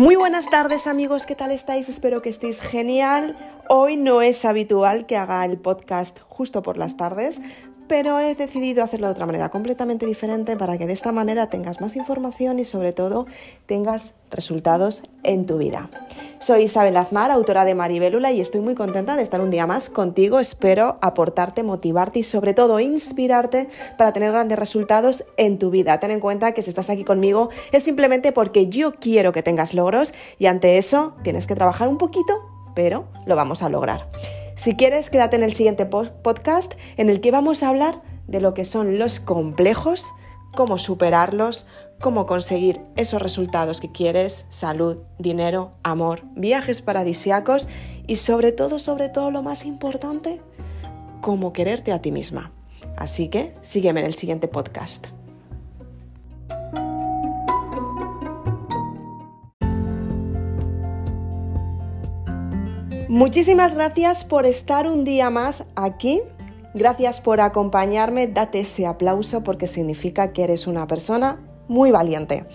Muy buenas tardes amigos, ¿qué tal estáis? Espero que estéis genial. Hoy no es habitual que haga el podcast justo por las tardes, pero he decidido hacerlo de otra manera, completamente diferente, para que de esta manera tengas más información y sobre todo tengas resultados en tu vida. Soy Isabel Azmar, autora de Maribélula, y estoy muy contenta de estar un día más contigo. Espero aportarte, motivarte y sobre todo inspirarte para tener grandes resultados en tu vida. Ten en cuenta que si estás aquí conmigo es simplemente porque yo quiero que tengas logros y ante eso tienes que trabajar un poquito, pero lo vamos a lograr. Si quieres, quédate en el siguiente podcast en el que vamos a hablar de lo que son los complejos, cómo superarlos, cómo conseguir esos resultados que quieres, salud, dinero, amor, viajes paradisiacos y sobre todo, sobre todo lo más importante, cómo quererte a ti misma. Así que sígueme en el siguiente podcast. Muchísimas gracias por estar un día más aquí. Gracias por acompañarme. Date ese aplauso porque significa que eres una persona muy valiente.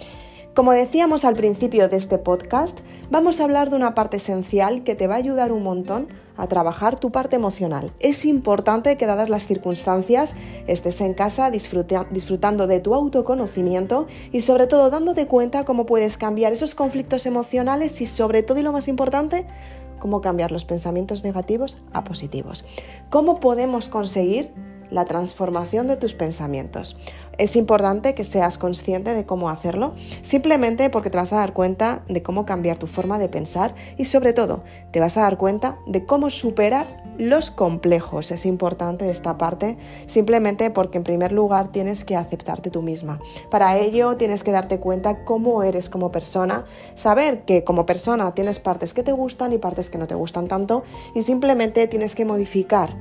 Como decíamos al principio de este podcast, vamos a hablar de una parte esencial que te va a ayudar un montón a trabajar tu parte emocional. Es importante que dadas las circunstancias estés en casa disfrutando de tu autoconocimiento y sobre todo dándote cuenta cómo puedes cambiar esos conflictos emocionales y sobre todo y lo más importante, cómo cambiar los pensamientos negativos a positivos. ¿Cómo podemos conseguir la transformación de tus pensamientos? Es importante que seas consciente de cómo hacerlo, simplemente porque te vas a dar cuenta de cómo cambiar tu forma de pensar y sobre todo te vas a dar cuenta de cómo superar los complejos. Es importante esta parte, simplemente porque en primer lugar tienes que aceptarte tú misma. Para ello tienes que darte cuenta cómo eres como persona, saber que como persona tienes partes que te gustan y partes que no te gustan tanto y simplemente tienes que modificar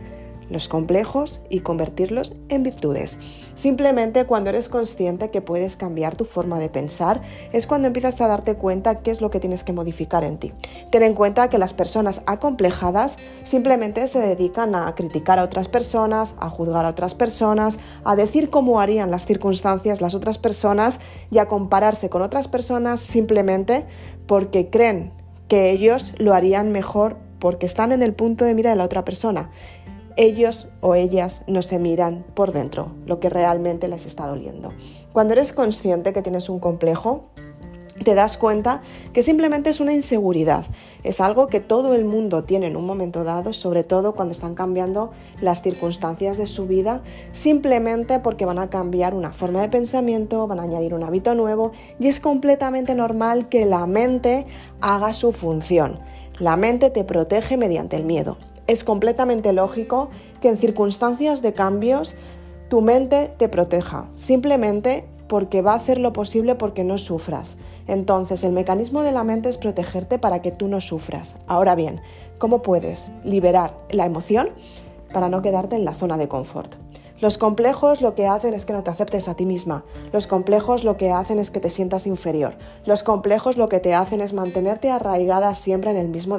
los complejos y convertirlos en virtudes. Simplemente cuando eres consciente que puedes cambiar tu forma de pensar es cuando empiezas a darte cuenta qué es lo que tienes que modificar en ti. Ten en cuenta que las personas acomplejadas simplemente se dedican a criticar a otras personas, a juzgar a otras personas, a decir cómo harían las circunstancias las otras personas y a compararse con otras personas simplemente porque creen que ellos lo harían mejor porque están en el punto de mira de la otra persona ellos o ellas no se miran por dentro, lo que realmente les está doliendo. Cuando eres consciente que tienes un complejo, te das cuenta que simplemente es una inseguridad. Es algo que todo el mundo tiene en un momento dado, sobre todo cuando están cambiando las circunstancias de su vida, simplemente porque van a cambiar una forma de pensamiento, van a añadir un hábito nuevo y es completamente normal que la mente haga su función. La mente te protege mediante el miedo es completamente lógico que en circunstancias de cambios tu mente te proteja, simplemente porque va a hacer lo posible porque no sufras. Entonces, el mecanismo de la mente es protegerte para que tú no sufras. Ahora bien, ¿cómo puedes liberar la emoción para no quedarte en la zona de confort? Los complejos lo que hacen es que no te aceptes a ti misma. Los complejos lo que hacen es que te sientas inferior. Los complejos lo que te hacen es mantenerte arraigada siempre en el mismo,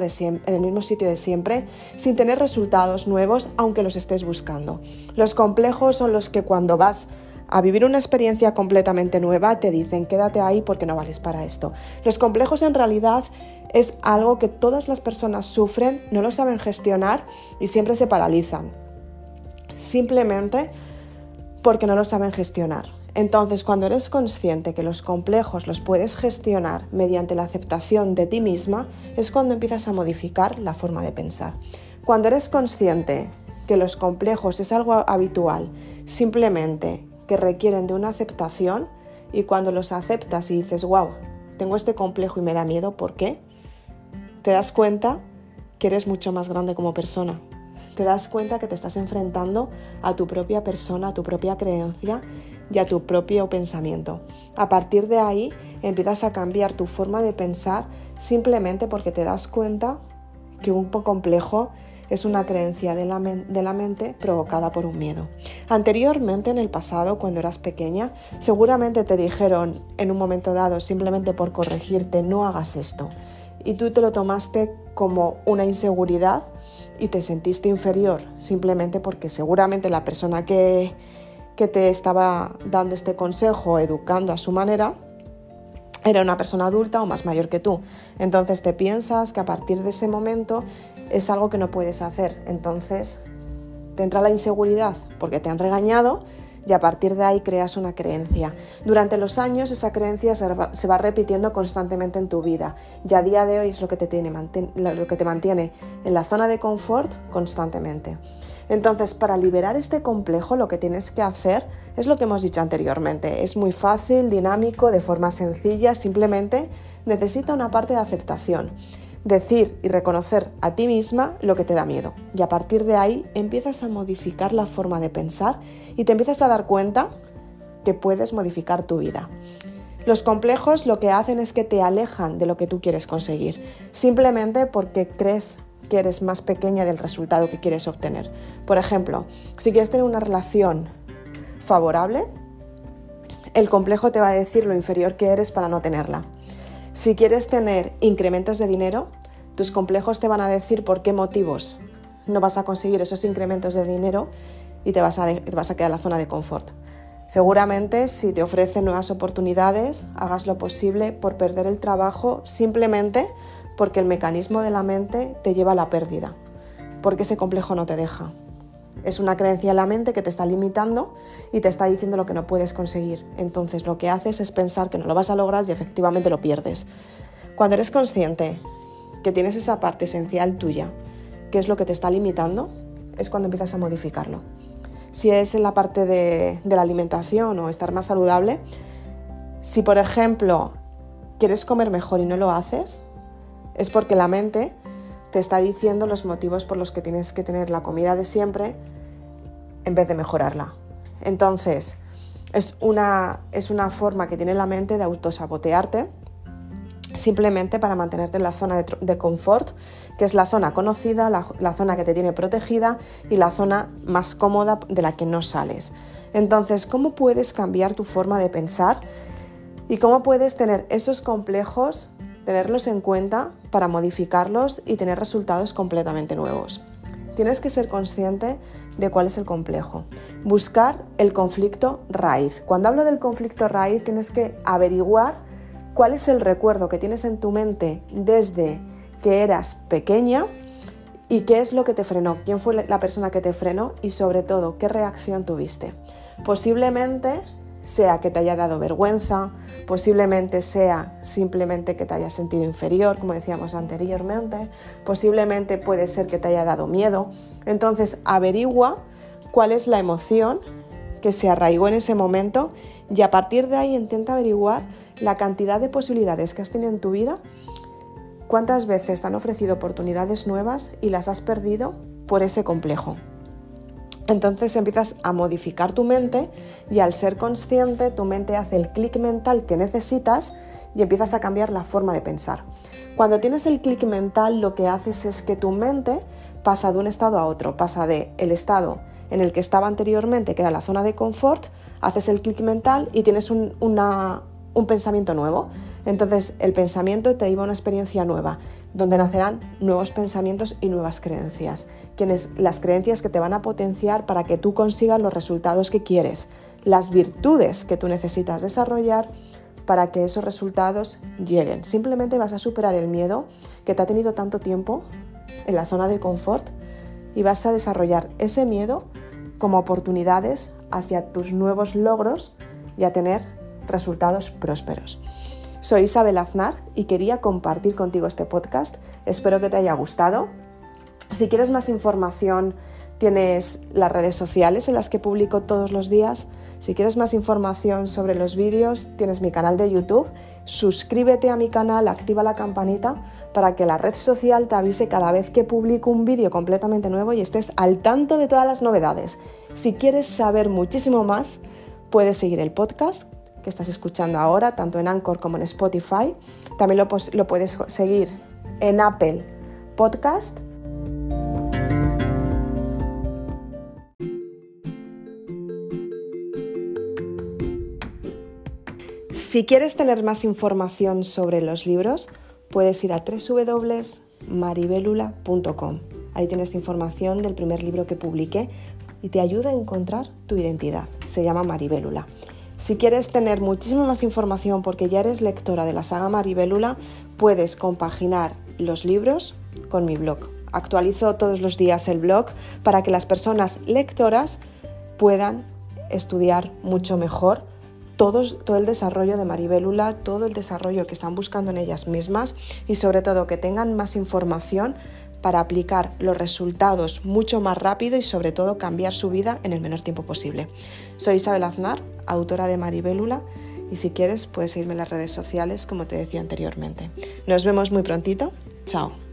sitio de siempre, sin tener resultados nuevos aunque los estés buscando. Los complejos son los que cuando vas a vivir una experiencia completamente nueva te dicen quédate ahí porque no vales para esto. Los complejos en realidad es algo que todas las personas sufren, no lo saben gestionar y siempre se paralizan simplemente porque no lo saben gestionar. Entonces, cuando eres consciente que los complejos los puedes gestionar mediante la aceptación de ti misma, es cuando empiezas a modificar la forma de pensar. Cuando eres consciente que los complejos es algo habitual, simplemente que requieren de una aceptación, y cuando los aceptas y dices, wow, tengo este complejo y me da miedo, ¿por qué? Te das cuenta que eres mucho más grande como persona, te das cuenta que te estás enfrentando a tu propia persona, a tu propia creencia y a tu propio pensamiento. A partir de ahí empiezas a cambiar tu forma de pensar simplemente porque te das cuenta que un poco complejo es una creencia de la, de la, mente provocada por un miedo. Anteriormente, en el pasado, cuando eras pequeña, seguramente te dijeron en un momento dado, simplemente por corregirte, no hagas esto. Y tú te lo tomaste como una inseguridad y te sentiste inferior simplemente porque seguramente la persona que, que te estaba dando este consejo, educando a su manera, era una persona adulta o más mayor que tú. Entonces te piensas que a partir de ese momento es algo que no puedes hacer. Entonces te entra la inseguridad porque te han regañado y a partir de ahí creas una creencia. Durante los años esa creencia se va repitiendo constantemente en tu vida y a día de hoy es lo que te, tiene, lo que te mantiene en la zona de confort constantemente. Entonces, para liberar este complejo, lo que tienes que hacer es lo que hemos dicho anteriormente. Es muy fácil, dinámico, de forma sencilla, simplemente necesita una parte de aceptación decir y reconocer a ti misma lo que te da miedo. Y a partir de ahí empiezas a modificar la forma de pensar y te empiezas a dar cuenta que puedes modificar tu vida. Los complejos lo que hacen es que te alejan de lo que tú quieres conseguir, simplemente porque crees que eres más pequeña del resultado que quieres obtener. Por ejemplo, si quieres tener una relación favorable, el complejo te va a decir lo inferior que eres para no tenerla. Si quieres tener incrementos de dinero, tus complejos te van a decir por qué motivos no vas a conseguir esos incrementos de dinero y te vas a, quedar en la zona de confort. Seguramente si te ofrecen nuevas oportunidades, hagas lo posible por perder el trabajo simplemente porque el mecanismo de la mente te lleva a la pérdida, porque ese complejo no te deja. Es una creencia en la mente que te está limitando y te está diciendo lo que no puedes conseguir. Entonces lo que haces es pensar que no lo vas a lograr y efectivamente lo pierdes. Cuando eres consciente que tienes esa parte esencial tuya, que es lo que te está limitando, es cuando empiezas a modificarlo. Si es en la parte de, de la alimentación o estar más saludable, si por ejemplo quieres comer mejor y no lo haces, es porque la mente te está diciendo los motivos por los que tienes que tener la comida de siempre en vez de mejorarla. Entonces, es una, es una forma que tiene la mente de autosabotearte simplemente para mantenerte en la zona de, confort, que es la zona conocida, la, la, zona que te tiene protegida y la zona más cómoda de la que no sales. Entonces, ¿cómo puedes cambiar tu forma de pensar y cómo puedes tener esos complejos, tenerlos en cuenta para modificarlos y tener resultados completamente nuevos? Tienes que ser consciente de cuál es el complejo. Buscar el conflicto raíz. Cuando hablo del conflicto raíz tienes que averiguar cuál es el recuerdo que tienes en tu mente desde que eras pequeña y qué es lo que te frenó, quién fue la persona que te frenó y sobre todo qué reacción tuviste. Posiblemente sea que te haya dado vergüenza, posiblemente sea simplemente que te haya sentido inferior, como decíamos anteriormente, posiblemente puede ser que te haya dado miedo. Entonces averigua cuál es la emoción que se arraigó en ese momento y a partir de ahí intenta averiguar la cantidad de posibilidades que has tenido en tu vida, cuántas veces te han ofrecido oportunidades nuevas y las has perdido por ese complejo. Entonces empiezas a modificar tu mente y al ser consciente tu mente hace el clic mental que necesitas y empiezas a cambiar la forma de pensar. Cuando tienes el clic mental lo que haces es que tu mente pasa de un estado a otro, pasa de el estado en el que estaba anteriormente, que era la zona de confort, haces el clic mental y tienes un, un pensamiento nuevo. Entonces el pensamiento te lleva a una experiencia nueva, donde nacerán nuevos pensamientos y nuevas creencias. Quienes, las creencias que te van a potenciar para que tú consigas los resultados que quieres, las virtudes que tú necesitas desarrollar para que esos resultados lleguen. Simplemente vas a superar el miedo que te ha tenido tanto tiempo en la zona de confort y vas a desarrollar ese miedo como oportunidades hacia tus nuevos logros y a tener resultados prósperos. Soy Isabel Aznar y quería compartir contigo este podcast. Espero que te haya gustado. Si quieres más información, tienes las redes sociales en las que publico todos los días. Si quieres más información sobre los vídeos, tienes mi canal de YouTube. Suscríbete a mi canal, activa la campanita para que la red social te avise cada vez que publico un vídeo completamente nuevo y estés al tanto de todas las novedades. Si quieres saber muchísimo más, puedes seguir el podcast que estás escuchando ahora, tanto en Anchor como en Spotify. También lo, puedes seguir en Apple Podcast. Si quieres tener más información sobre los libros, puedes ir a www.maribelula.com. Ahí tienes información del primer libro que publiqué y te ayuda a encontrar tu identidad. Se llama Maribelula. Si quieres tener muchísima más información porque ya eres lectora de la saga Maribélula, puedes compaginar los libros con mi blog. Actualizo todos los días el blog para que las personas lectoras puedan estudiar mucho mejor todo, el desarrollo de Maribélula, todo el desarrollo que están buscando en ellas mismas y sobre todo que tengan más información para aplicar los resultados mucho más rápido y sobre todo cambiar su vida en el menor tiempo posible. Soy Isabel Aznar, autora de Maribélula y si quieres puedes seguirme en las redes sociales como te decía anteriormente. Nos vemos muy prontito. Chao.